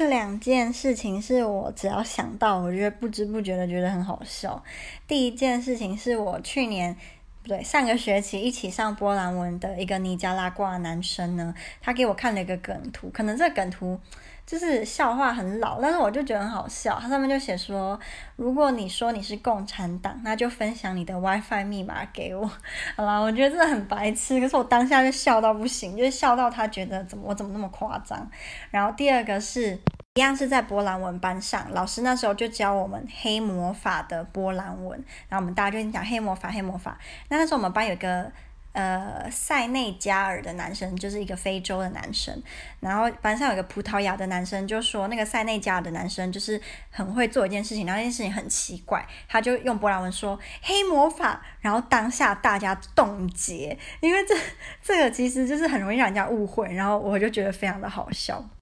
这两件事情是我只要想到，我觉得不知不觉的觉得很好笑。第一件事情是我去年不对，上个学期一起上波兰文的一个尼加拉瓜男生呢，他给我看了一个梗图，可能这个梗图。就是笑话很老，但是我就觉得很好笑。他上面就写说，如果你说你是共产党，那就分享你的 WiFi 密码给我。好啦，我觉得这很白痴，可是我当下就笑到不行，就是笑到他觉得怎么我怎么那么夸张。然后第二个是一样是在波兰文班上，老师那时候就教我们黑魔法的波兰文，然后我们大家就讲黑魔法黑魔法。那那时候我们班有个。呃，塞内加尔的男生就是一个非洲的男生，然后班上有个葡萄牙的男生，就说那个塞内加尔的男生就是很会做一件事情，然后那件事情很奇怪，他就用波兰文说黑魔法，然后当下大家冻结，因为这这个其实就是很容易让人家误会，然后我就觉得非常的好笑。